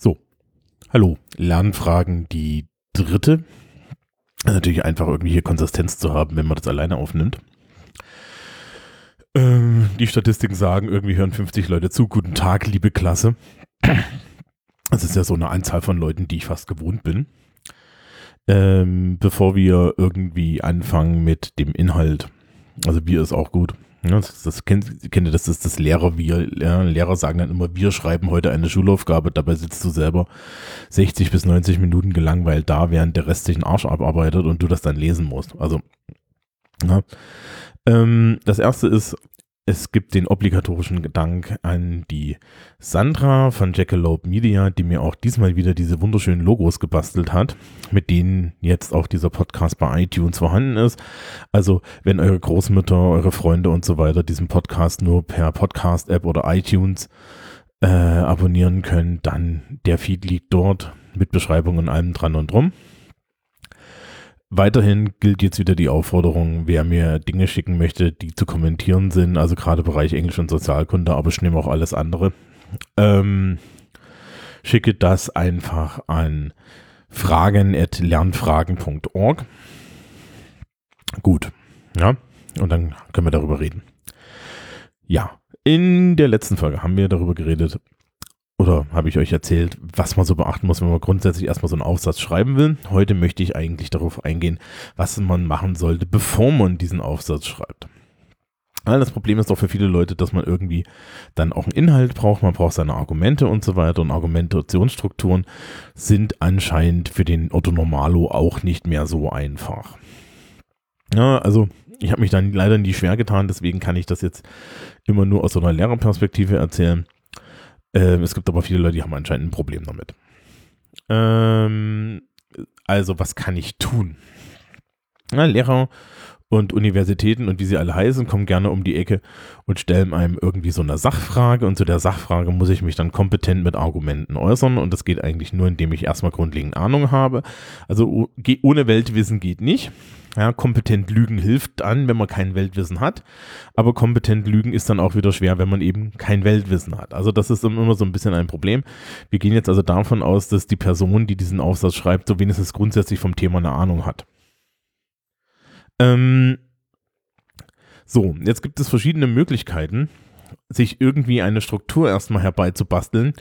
So, hallo, Lernfragen, die dritte. Natürlich einfach irgendwie hier Konsistenz zu haben, wenn man das alleine aufnimmt. Ähm, die Statistiken sagen, irgendwie hören 50 Leute zu. Guten Tag, liebe Klasse. Das ist ja so eine Anzahl von Leuten, die ich fast gewohnt bin. Ähm, bevor wir irgendwie anfangen mit dem Inhalt. Also Bier ist auch gut. Ja, das, das kennt, kennt ihr, das ist das Lehrer, wir, Lehrer sagen dann immer, wir schreiben heute eine Schulaufgabe, dabei sitzt du selber 60 bis 90 Minuten gelangweilt da, während der Rest sich einen Arsch abarbeitet und du das dann lesen musst. Also, ja. Ähm, das erste ist, es gibt den obligatorischen Gedank an die Sandra von Jackalope Media, die mir auch diesmal wieder diese wunderschönen Logos gebastelt hat, mit denen jetzt auch dieser Podcast bei iTunes vorhanden ist. Also wenn eure Großmütter, eure Freunde und so weiter diesen Podcast nur per Podcast-App oder iTunes äh, abonnieren können, dann der Feed liegt dort mit Beschreibung und allem dran und drum. Weiterhin gilt jetzt wieder die Aufforderung, wer mir Dinge schicken möchte, die zu kommentieren sind, also gerade Bereich Englisch und Sozialkunde, aber ich nehme auch alles andere. Ähm, schicke das einfach an fragen.lernfragen.org. Gut, ja, und dann können wir darüber reden. Ja, in der letzten Folge haben wir darüber geredet, oder habe ich euch erzählt, was man so beachten muss, wenn man grundsätzlich erstmal so einen Aufsatz schreiben will. Heute möchte ich eigentlich darauf eingehen, was man machen sollte, bevor man diesen Aufsatz schreibt. Das Problem ist doch für viele Leute, dass man irgendwie dann auch einen Inhalt braucht, man braucht seine Argumente und so weiter und Argumentationsstrukturen sind anscheinend für den Otto Normalo auch nicht mehr so einfach. Ja, also ich habe mich dann leider nie schwer getan, deswegen kann ich das jetzt immer nur aus so einer Lehrerperspektive erzählen. Ähm, es gibt aber viele Leute, die haben anscheinend ein Problem damit. Ähm, also, was kann ich tun? Na, Lehrer und Universitäten und wie sie alle heißen, kommen gerne um die Ecke und stellen einem irgendwie so eine Sachfrage und zu der Sachfrage muss ich mich dann kompetent mit Argumenten äußern und das geht eigentlich nur, indem ich erstmal grundlegend Ahnung habe. Also ohne Weltwissen geht nicht. Ja, kompetent lügen hilft dann, wenn man kein Weltwissen hat, aber kompetent lügen ist dann auch wieder schwer, wenn man eben kein Weltwissen hat. Also das ist immer so ein bisschen ein Problem. Wir gehen jetzt also davon aus, dass die Person, die diesen Aufsatz schreibt, so wenigstens grundsätzlich vom Thema eine Ahnung hat. Ähm, so, jetzt gibt es verschiedene Möglichkeiten, sich irgendwie eine Struktur erstmal herbeizubasteln,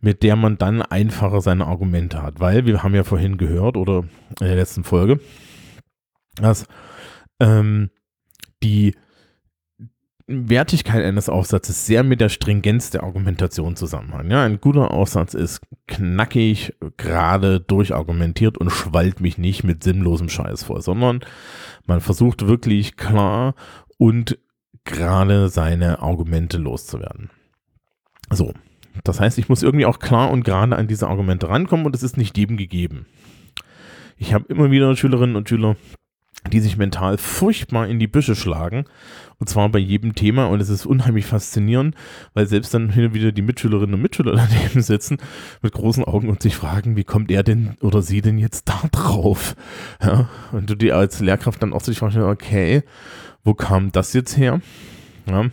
mit der man dann einfacher seine Argumente hat. Weil wir haben ja vorhin gehört oder in der letzten Folge, dass ähm, die Wertigkeit eines Aufsatzes sehr mit der Stringenz der Argumentation zusammenhängt. Ja, ein guter Aufsatz ist knackig, gerade durchargumentiert und schwallt mich nicht mit sinnlosem Scheiß vor, sondern man versucht wirklich klar und gerade seine Argumente loszuwerden. So, das heißt, ich muss irgendwie auch klar und gerade an diese Argumente rankommen und es ist nicht jedem gegeben. Ich habe immer wieder Schülerinnen und Schüler, die sich mental furchtbar in die Büsche schlagen. Und zwar bei jedem Thema. Und es ist unheimlich faszinierend, weil selbst dann hin und wieder die Mitschülerinnen und Mitschüler daneben sitzen mit großen Augen und sich fragen, wie kommt er denn oder sie denn jetzt da drauf? Ja, und du dir als Lehrkraft dann auch sich fragst, okay, wo kam das jetzt her? Ja.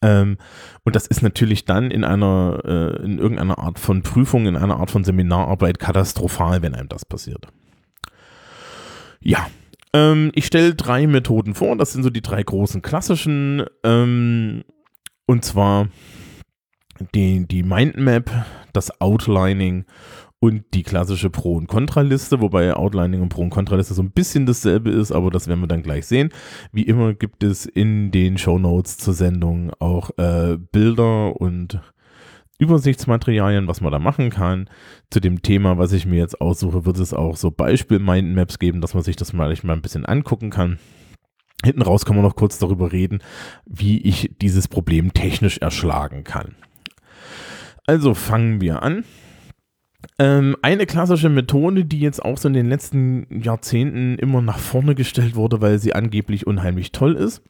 Ähm, und das ist natürlich dann in einer, äh, in irgendeiner Art von Prüfung, in einer Art von Seminararbeit katastrophal, wenn einem das passiert. Ja, ähm, ich stelle drei Methoden vor. Das sind so die drei großen klassischen. Ähm, und zwar die, die Mindmap, das Outlining und die klassische Pro- und Kontraliste, wobei Outlining und Pro- und Kontraliste so ein bisschen dasselbe ist, aber das werden wir dann gleich sehen. Wie immer gibt es in den Show Notes zur Sendung auch äh, Bilder und Übersichtsmaterialien, was man da machen kann. Zu dem Thema, was ich mir jetzt aussuche, wird es auch so Beispiel-Mindmaps geben, dass man sich das mal, mal ein bisschen angucken kann. Hinten raus kann man noch kurz darüber reden, wie ich dieses Problem technisch erschlagen kann. Also fangen wir an. Ähm, eine klassische Methode, die jetzt auch so in den letzten Jahrzehnten immer nach vorne gestellt wurde, weil sie angeblich unheimlich toll ist,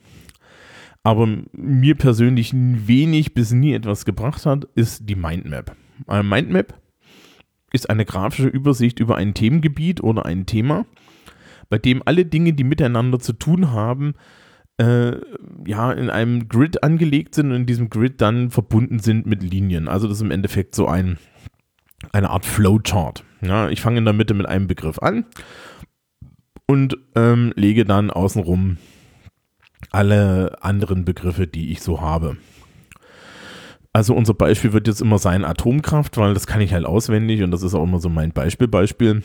aber mir persönlich wenig bis nie etwas gebracht hat, ist die Mindmap. Eine Mindmap ist eine grafische Übersicht über ein Themengebiet oder ein Thema, bei dem alle Dinge, die miteinander zu tun haben, äh, ja, in einem Grid angelegt sind und in diesem Grid dann verbunden sind mit Linien. Also das ist im Endeffekt so ein eine Art Flowchart. Ja, ich fange in der Mitte mit einem Begriff an und ähm, lege dann außenrum alle anderen Begriffe, die ich so habe. Also unser Beispiel wird jetzt immer sein Atomkraft, weil das kann ich halt auswendig und das ist auch immer so mein Beispielbeispiel.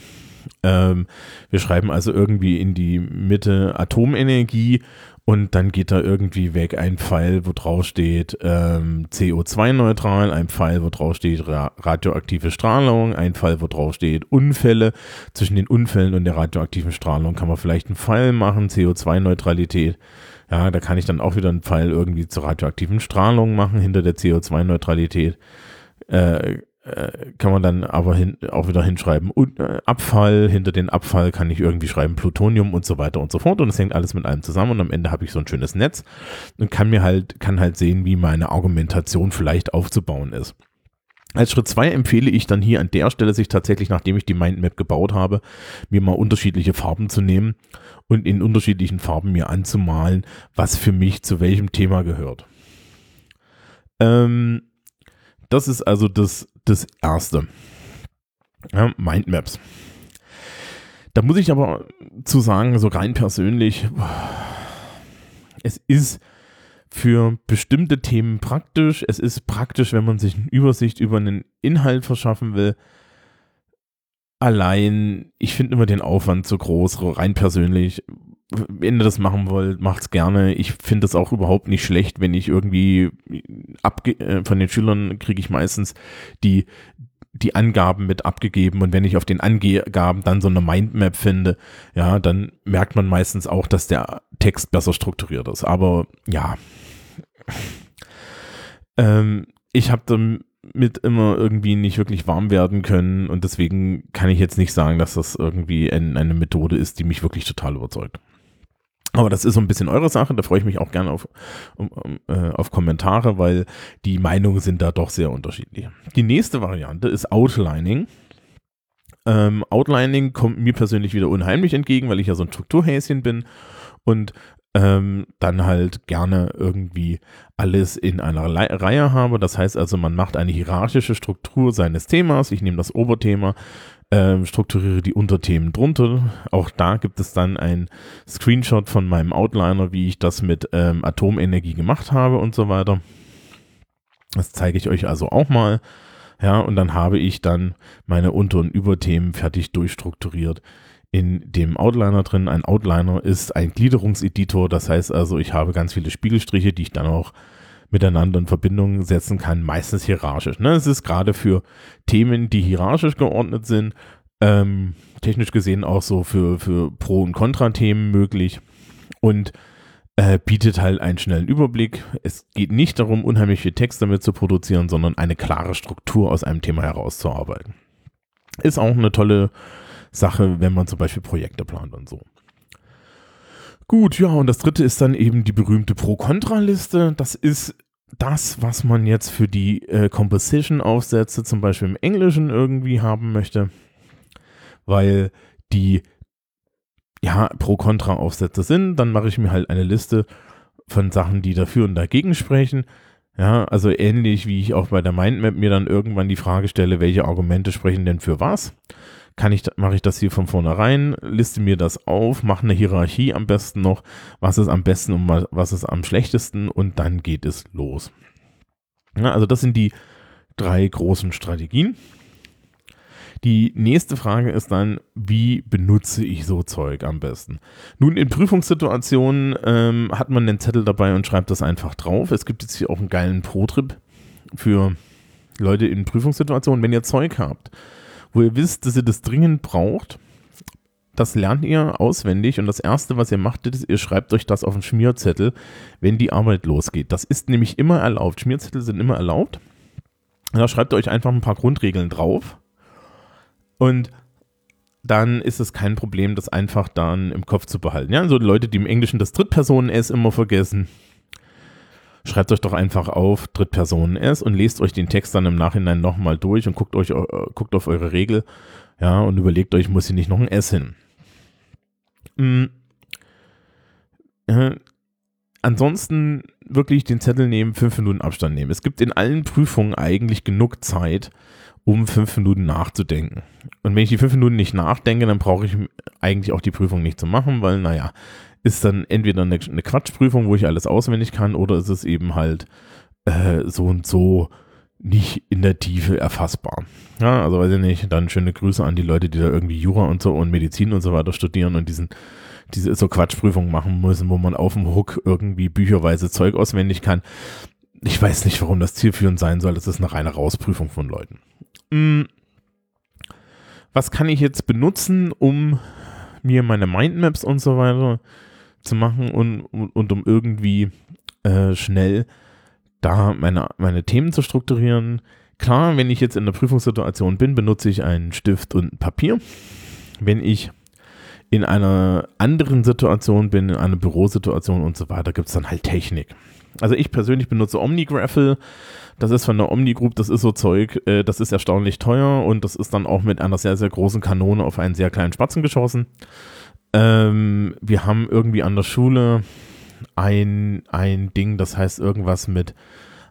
Ähm, wir schreiben also irgendwie in die Mitte Atomenergie und dann geht da irgendwie weg ein Pfeil, wo drauf steht ähm, CO2-neutral, ein Pfeil, wo drauf steht ra radioaktive Strahlung, ein Pfeil, wo drauf steht Unfälle. Zwischen den Unfällen und der radioaktiven Strahlung kann man vielleicht einen Pfeil machen, CO2-Neutralität. Ja, da kann ich dann auch wieder einen Pfeil irgendwie zur radioaktiven Strahlung machen hinter der CO2-Neutralität. Äh, äh, kann man dann aber hin, auch wieder hinschreiben, und, äh, Abfall, hinter den Abfall kann ich irgendwie schreiben Plutonium und so weiter und so fort und es hängt alles mit allem zusammen und am Ende habe ich so ein schönes Netz und kann mir halt, kann halt sehen, wie meine Argumentation vielleicht aufzubauen ist. Als Schritt zwei empfehle ich dann hier an der Stelle, sich tatsächlich, nachdem ich die Mindmap gebaut habe, mir mal unterschiedliche Farben zu nehmen und in unterschiedlichen Farben mir anzumalen, was für mich zu welchem Thema gehört. Ähm, das ist also das, das Erste. Ja, Mindmaps. Da muss ich aber zu sagen, so rein persönlich, es ist für bestimmte Themen praktisch. Es ist praktisch, wenn man sich eine Übersicht über einen Inhalt verschaffen will. Allein, ich finde immer den Aufwand zu groß, rein persönlich wenn ihr das machen wollt, macht's gerne. Ich finde es auch überhaupt nicht schlecht, wenn ich irgendwie abge äh, von den Schülern kriege ich meistens die die Angaben mit abgegeben und wenn ich auf den Angaben dann so eine Mindmap finde, ja, dann merkt man meistens auch, dass der Text besser strukturiert ist. Aber ja, ähm, ich habe damit immer irgendwie nicht wirklich warm werden können und deswegen kann ich jetzt nicht sagen, dass das irgendwie ein, eine Methode ist, die mich wirklich total überzeugt. Aber das ist so ein bisschen eure Sache, da freue ich mich auch gerne auf, um, um, äh, auf Kommentare, weil die Meinungen sind da doch sehr unterschiedlich. Die nächste Variante ist Outlining. Ähm, Outlining kommt mir persönlich wieder unheimlich entgegen, weil ich ja so ein Strukturhäschen bin und ähm, dann halt gerne irgendwie alles in einer Le Reihe habe. Das heißt also, man macht eine hierarchische Struktur seines Themas. Ich nehme das Oberthema, ähm, strukturiere die Unterthemen drunter. Auch da gibt es dann ein Screenshot von meinem Outliner, wie ich das mit ähm, Atomenergie gemacht habe und so weiter. Das zeige ich euch also auch mal. Ja, und dann habe ich dann meine Unter- und Überthemen fertig durchstrukturiert in dem Outliner drin. Ein Outliner ist ein Gliederungseditor, das heißt also, ich habe ganz viele Spiegelstriche, die ich dann auch miteinander in Verbindung setzen kann, meistens hierarchisch. Ne? Es ist gerade für Themen, die hierarchisch geordnet sind, ähm, technisch gesehen auch so für, für Pro- und Kontra-Themen möglich und äh, bietet halt einen schnellen Überblick. Es geht nicht darum, unheimlich viel Text damit zu produzieren, sondern eine klare Struktur aus einem Thema herauszuarbeiten. Ist auch eine tolle Sache, wenn man zum Beispiel Projekte plant und so. Gut, ja, und das dritte ist dann eben die berühmte Pro-Kontra-Liste. Das ist das, was man jetzt für die äh, Composition-Aufsätze zum Beispiel im Englischen irgendwie haben möchte, weil die ja Pro-Kontra-Aufsätze sind. Dann mache ich mir halt eine Liste von Sachen, die dafür und dagegen sprechen. Ja, also ähnlich wie ich auch bei der Mindmap mir dann irgendwann die Frage stelle, welche Argumente sprechen denn für was kann ich, mache ich das hier von vornherein, liste mir das auf, mache eine Hierarchie am besten noch, was ist am besten und was ist am schlechtesten und dann geht es los. Ja, also das sind die drei großen Strategien. Die nächste Frage ist dann, wie benutze ich so Zeug am besten? Nun, in Prüfungssituationen ähm, hat man den Zettel dabei und schreibt das einfach drauf. Es gibt jetzt hier auch einen geilen Pro-Trip für Leute in Prüfungssituationen. Wenn ihr Zeug habt, wo ihr wisst, dass ihr das dringend braucht. Das lernt ihr auswendig und das Erste, was ihr macht, ist, ihr schreibt euch das auf einen Schmierzettel, wenn die Arbeit losgeht. Das ist nämlich immer erlaubt. Schmierzettel sind immer erlaubt. Da schreibt ihr euch einfach ein paar Grundregeln drauf und dann ist es kein Problem, das einfach dann im Kopf zu behalten. Ja, also Leute, die im Englischen das Drittpersonen-S immer vergessen, schreibt euch doch einfach auf Drittpersonen S und lest euch den Text dann im Nachhinein nochmal durch und guckt euch, äh, guckt auf eure Regel, ja, und überlegt euch, muss hier nicht noch ein S hin. Mhm. Äh, ansonsten wirklich den Zettel nehmen, fünf Minuten Abstand nehmen. Es gibt in allen Prüfungen eigentlich genug Zeit, um fünf Minuten nachzudenken. Und wenn ich die fünf Minuten nicht nachdenke, dann brauche ich eigentlich auch die Prüfung nicht zu machen, weil, naja, ist dann entweder eine, eine Quatschprüfung, wo ich alles auswendig kann, oder ist es eben halt äh, so und so nicht in der Tiefe erfassbar. Ja, also weiß ich nicht, dann schöne Grüße an die Leute, die da irgendwie Jura und so und Medizin und so weiter studieren und diesen, diese so Quatschprüfungen machen müssen, wo man auf dem Hook irgendwie bücherweise Zeug auswendig kann. Ich weiß nicht, warum das zielführend sein soll. Das ist eine reine Rausprüfung von Leuten. Hm. Was kann ich jetzt benutzen, um mir meine Mindmaps und so weiter zu machen und, und, und um irgendwie äh, schnell da meine, meine Themen zu strukturieren. Klar, wenn ich jetzt in der Prüfungssituation bin, benutze ich einen Stift und Papier. Wenn ich in einer anderen Situation bin, in einer Bürosituation und so weiter, gibt es dann halt Technik. Also ich persönlich benutze OmniGraffle. Das ist von der Omni Group, das ist so Zeug, äh, das ist erstaunlich teuer und das ist dann auch mit einer sehr, sehr großen Kanone auf einen sehr kleinen Spatzen geschossen. Ähm, wir haben irgendwie an der Schule ein, ein Ding, das heißt irgendwas mit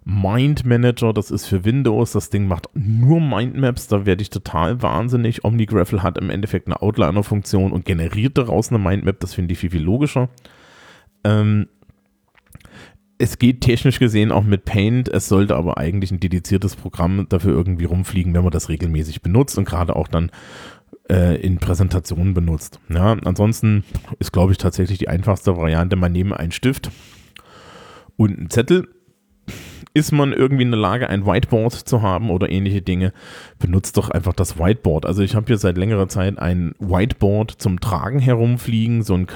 Mind Manager, das ist für Windows, das Ding macht nur Mindmaps, da werde ich total wahnsinnig. OmniGraffle hat im Endeffekt eine Outliner-Funktion und generiert daraus eine Mindmap, das finde ich viel, viel logischer. Ähm, es geht technisch gesehen auch mit Paint, es sollte aber eigentlich ein dediziertes Programm dafür irgendwie rumfliegen, wenn man das regelmäßig benutzt und gerade auch dann äh, in Präsentationen benutzt. Ja, ansonsten ist, glaube ich, tatsächlich die einfachste Variante, man nehme einen Stift und einen Zettel. Ist man irgendwie in der Lage, ein Whiteboard zu haben oder ähnliche Dinge, benutzt doch einfach das Whiteboard. Also ich habe hier seit längerer Zeit ein Whiteboard zum Tragen herumfliegen. So ein,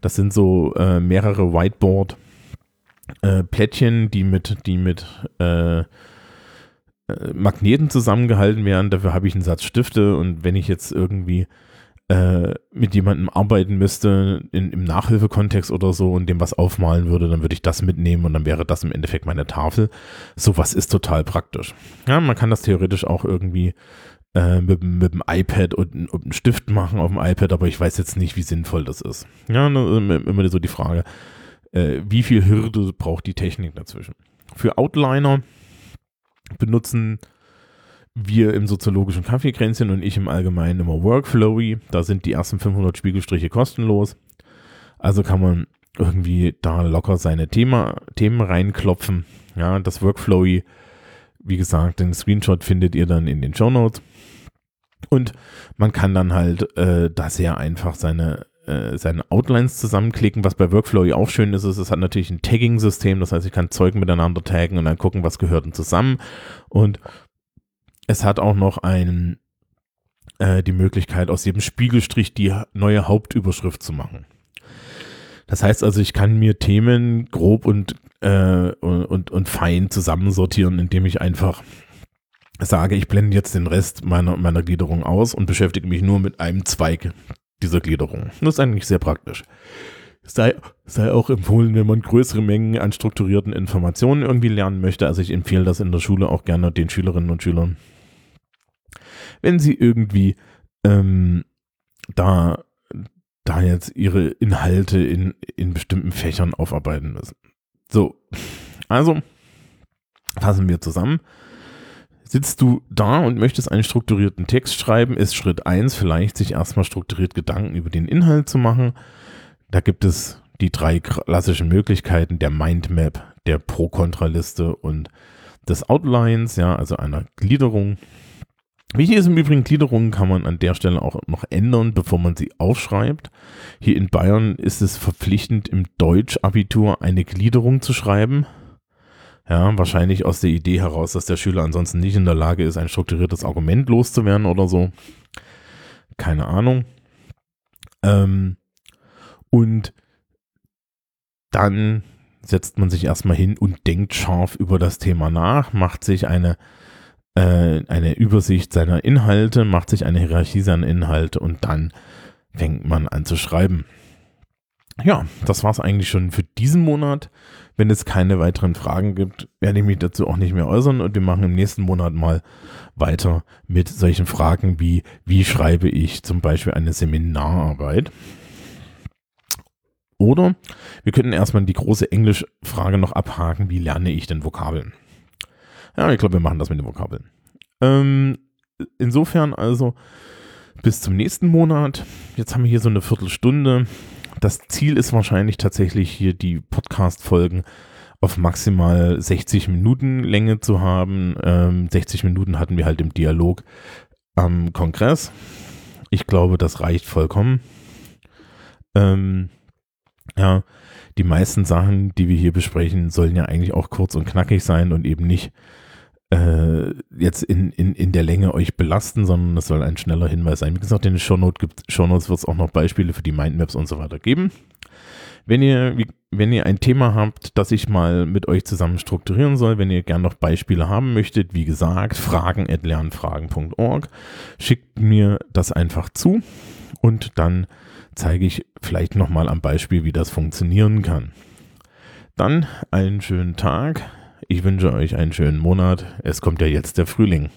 das sind so äh, mehrere Whiteboard äh, Plättchen, die mit, die mit äh, äh, Magneten zusammengehalten werden. Dafür habe ich einen Satz Stifte und wenn ich jetzt irgendwie äh, mit jemandem arbeiten müsste in, im Nachhilfekontext oder so und dem was aufmalen würde, dann würde ich das mitnehmen und dann wäre das im Endeffekt meine Tafel. Sowas ist total praktisch. Ja, man kann das theoretisch auch irgendwie äh, mit, mit dem iPad und, und einem Stift machen auf dem iPad, aber ich weiß jetzt nicht, wie sinnvoll das ist. Ja, ne, immer so die Frage, äh, wie viel Hürde braucht die Technik dazwischen? Für Outliner benutzen wir im soziologischen Kaffeekränzchen und ich im Allgemeinen immer Workflowy. Da sind die ersten 500 Spiegelstriche kostenlos. Also kann man irgendwie da locker seine Thema, Themen reinklopfen. Ja, das Workflowy, wie gesagt, den Screenshot findet ihr dann in den Show Notes. Und man kann dann halt äh, da sehr einfach seine äh, seine Outlines zusammenklicken. Was bei Workflow auch schön ist, ist, es hat natürlich ein Tagging-System. Das heißt, ich kann Zeug miteinander taggen und dann gucken, was gehört denn zusammen. Und es hat auch noch einen, äh, die Möglichkeit, aus jedem Spiegelstrich die neue Hauptüberschrift zu machen. Das heißt also, ich kann mir Themen grob und, äh, und, und fein zusammensortieren, indem ich einfach sage, ich blende jetzt den Rest meiner, meiner Gliederung aus und beschäftige mich nur mit einem Zweig dieser Gliederung. Das ist eigentlich sehr praktisch. Sei, sei auch empfohlen, wenn man größere Mengen an strukturierten Informationen irgendwie lernen möchte. Also ich empfehle das in der Schule auch gerne den Schülerinnen und Schülern. Wenn sie irgendwie ähm, da, da jetzt ihre Inhalte in, in bestimmten Fächern aufarbeiten müssen. So, also fassen wir zusammen. Sitzt du da und möchtest einen strukturierten Text schreiben, ist Schritt 1 vielleicht, sich erstmal strukturiert Gedanken über den Inhalt zu machen. Da gibt es die drei klassischen Möglichkeiten der Mindmap, der Pro-Kontra-Liste und des Outlines, ja, also einer Gliederung. Wichtig ist im Übrigen, Gliederungen kann man an der Stelle auch noch ändern, bevor man sie aufschreibt. Hier in Bayern ist es verpflichtend, im Deutsch-Abitur eine Gliederung zu schreiben. Ja, wahrscheinlich aus der Idee heraus, dass der Schüler ansonsten nicht in der Lage ist, ein strukturiertes Argument loszuwerden oder so. Keine Ahnung. Ähm, und dann setzt man sich erstmal hin und denkt scharf über das Thema nach, macht sich eine, äh, eine Übersicht seiner Inhalte, macht sich eine Hierarchie seiner Inhalte und dann fängt man an zu schreiben. Ja, das war es eigentlich schon für diesen Monat. Wenn es keine weiteren Fragen gibt, werde ich mich dazu auch nicht mehr äußern und wir machen im nächsten Monat mal weiter mit solchen Fragen wie, wie schreibe ich zum Beispiel eine Seminararbeit? Oder wir könnten erstmal die große Englischfrage noch abhaken, wie lerne ich denn Vokabeln? Ja, ich glaube, wir machen das mit den Vokabeln. Ähm, insofern also bis zum nächsten Monat. Jetzt haben wir hier so eine Viertelstunde. Das Ziel ist wahrscheinlich tatsächlich hier die Podcast-Folgen auf maximal 60 Minuten Länge zu haben. Ähm, 60 Minuten hatten wir halt im Dialog am Kongress. Ich glaube, das reicht vollkommen. Ähm, ja, die meisten Sachen, die wir hier besprechen, sollen ja eigentlich auch kurz und knackig sein und eben nicht äh, jetzt in, in, in der Länge euch belasten, sondern es soll ein schneller Hinweis sein. Wie gesagt, in den Shownotes, Shownotes wird es auch noch Beispiele für die Mindmaps und so weiter geben. Wenn ihr, wenn ihr ein Thema habt, das ich mal mit euch zusammen strukturieren soll, wenn ihr gerne noch Beispiele haben möchtet, wie gesagt, fragen at lernfragen.org, schickt mir das einfach zu und dann zeige ich vielleicht nochmal am Beispiel, wie das funktionieren kann. Dann einen schönen Tag. Ich wünsche euch einen schönen Monat. Es kommt ja jetzt der Frühling.